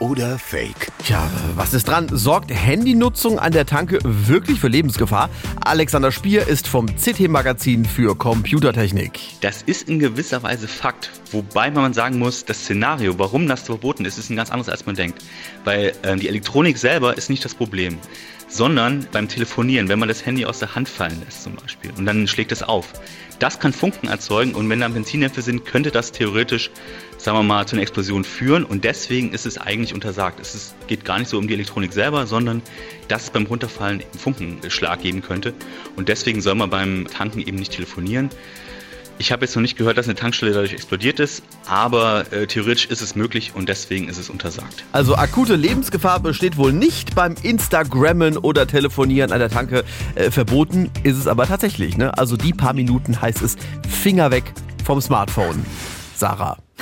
oder Fake? Tja, was ist dran? Sorgt Handynutzung an der Tanke wirklich für Lebensgefahr? Alexander Spier ist vom CT-Magazin für Computertechnik. Das ist in gewisser Weise Fakt, wobei man sagen muss, das Szenario, warum das verboten ist, ist ein ganz anderes, als man denkt. Weil ähm, die Elektronik selber ist nicht das Problem, sondern beim Telefonieren, wenn man das Handy aus der Hand fallen lässt zum Beispiel und dann schlägt es auf. Das kann Funken erzeugen und wenn da Benzindämpfe sind, könnte das theoretisch, sagen wir mal, zu einer Explosion führen und deswegen ist es eigentlich untersagt. Es ist, geht gar nicht so um die Elektronik selber, sondern dass es beim Runterfallen Funkenschlag geben könnte und deswegen soll man beim Tanken eben nicht telefonieren. Ich habe jetzt noch nicht gehört, dass eine Tankstelle dadurch explodiert ist, aber äh, theoretisch ist es möglich und deswegen ist es untersagt. Also akute Lebensgefahr besteht wohl nicht beim Instagrammen oder Telefonieren an der Tanke. Äh, verboten ist es aber tatsächlich. Ne? Also die paar Minuten heißt es Finger weg vom Smartphone. Sarah.